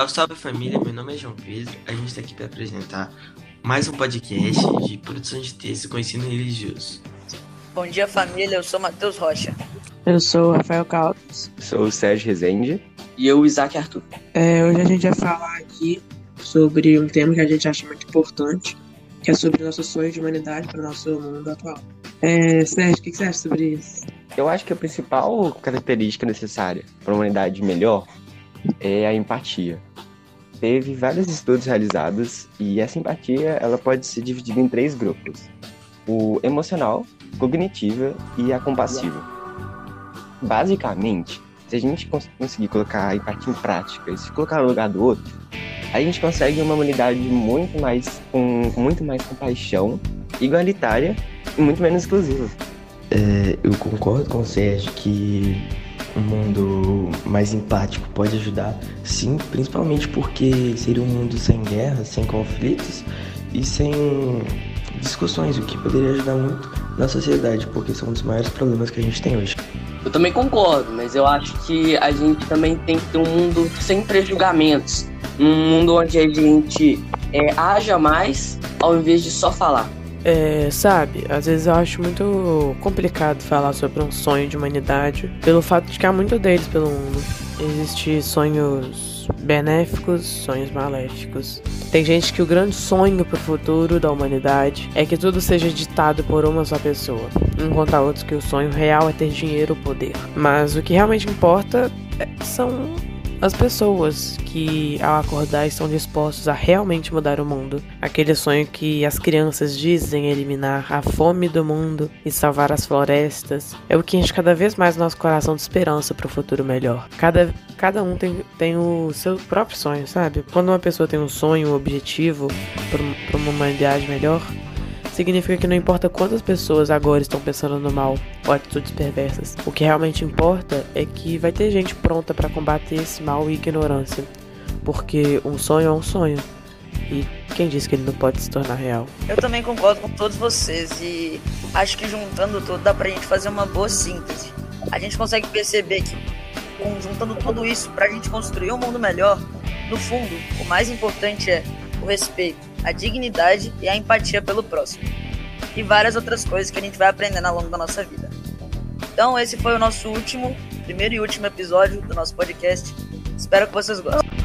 Salve, salve família, meu nome é João Pedro. A gente está aqui para apresentar mais um podcast de produção de texto com ensino religioso. Bom dia, família. Eu sou Matheus Rocha. Eu sou o Rafael Caldas. Sou o Sérgio Rezende. E eu, o Isaac Arthur. É, hoje a gente vai falar aqui sobre um tema que a gente acha muito importante, que é sobre nossos sonhos de humanidade para o nosso mundo atual. É, Sérgio, o que você acha sobre isso? Eu acho que a principal característica necessária para uma humanidade melhor é a empatia. Teve vários estudos realizados e essa empatia ela pode ser dividida em três grupos: o emocional, cognitiva e a compassiva. Basicamente, se a gente conseguir colocar a empatia em prática e se colocar no lugar do outro, a gente consegue uma humanidade muito mais com muito mais compaixão, igualitária e muito menos exclusiva. É, eu concordo com o Sérgio que um mundo mais empático pode ajudar, sim, principalmente porque seria um mundo sem guerra, sem conflitos e sem discussões, o que poderia ajudar muito na sociedade, porque são um dos maiores problemas que a gente tem hoje. Eu também concordo, mas eu acho que a gente também tem que ter um mundo sem prejulgamentos, um mundo onde a gente é, haja mais ao invés de só falar. É, sabe, às vezes eu acho muito complicado falar sobre um sonho de humanidade, pelo fato de que há muito deles pelo mundo. Existem sonhos benéficos, sonhos maléficos. Tem gente que o grande sonho para o futuro da humanidade é que tudo seja ditado por uma só pessoa, enquanto há outros que o sonho real é ter dinheiro ou poder. Mas o que realmente importa é, são as pessoas que, ao acordar, estão dispostos a realmente mudar o mundo. Aquele sonho que as crianças dizem eliminar a fome do mundo e salvar as florestas é o que enche cada vez mais nosso coração de esperança para o futuro melhor. Cada, cada um tem, tem o seu próprio sonho, sabe? Quando uma pessoa tem um sonho, um objetivo para uma humanidade melhor, significa que não importa quantas pessoas agora estão pensando no mal ou atitudes perversas. O que realmente importa é que vai ter gente pronta para combater esse mal e ignorância. Porque um sonho é um sonho. E quem disse que ele não pode se tornar real? Eu também concordo com todos vocês e acho que juntando tudo dá pra gente fazer uma boa síntese. A gente consegue perceber que juntando tudo isso pra gente construir um mundo melhor, no fundo, o mais importante é o respeito a dignidade e a empatia pelo próximo. E várias outras coisas que a gente vai aprendendo ao longo da nossa vida. Então, esse foi o nosso último, primeiro e último episódio do nosso podcast. Espero que vocês gostem.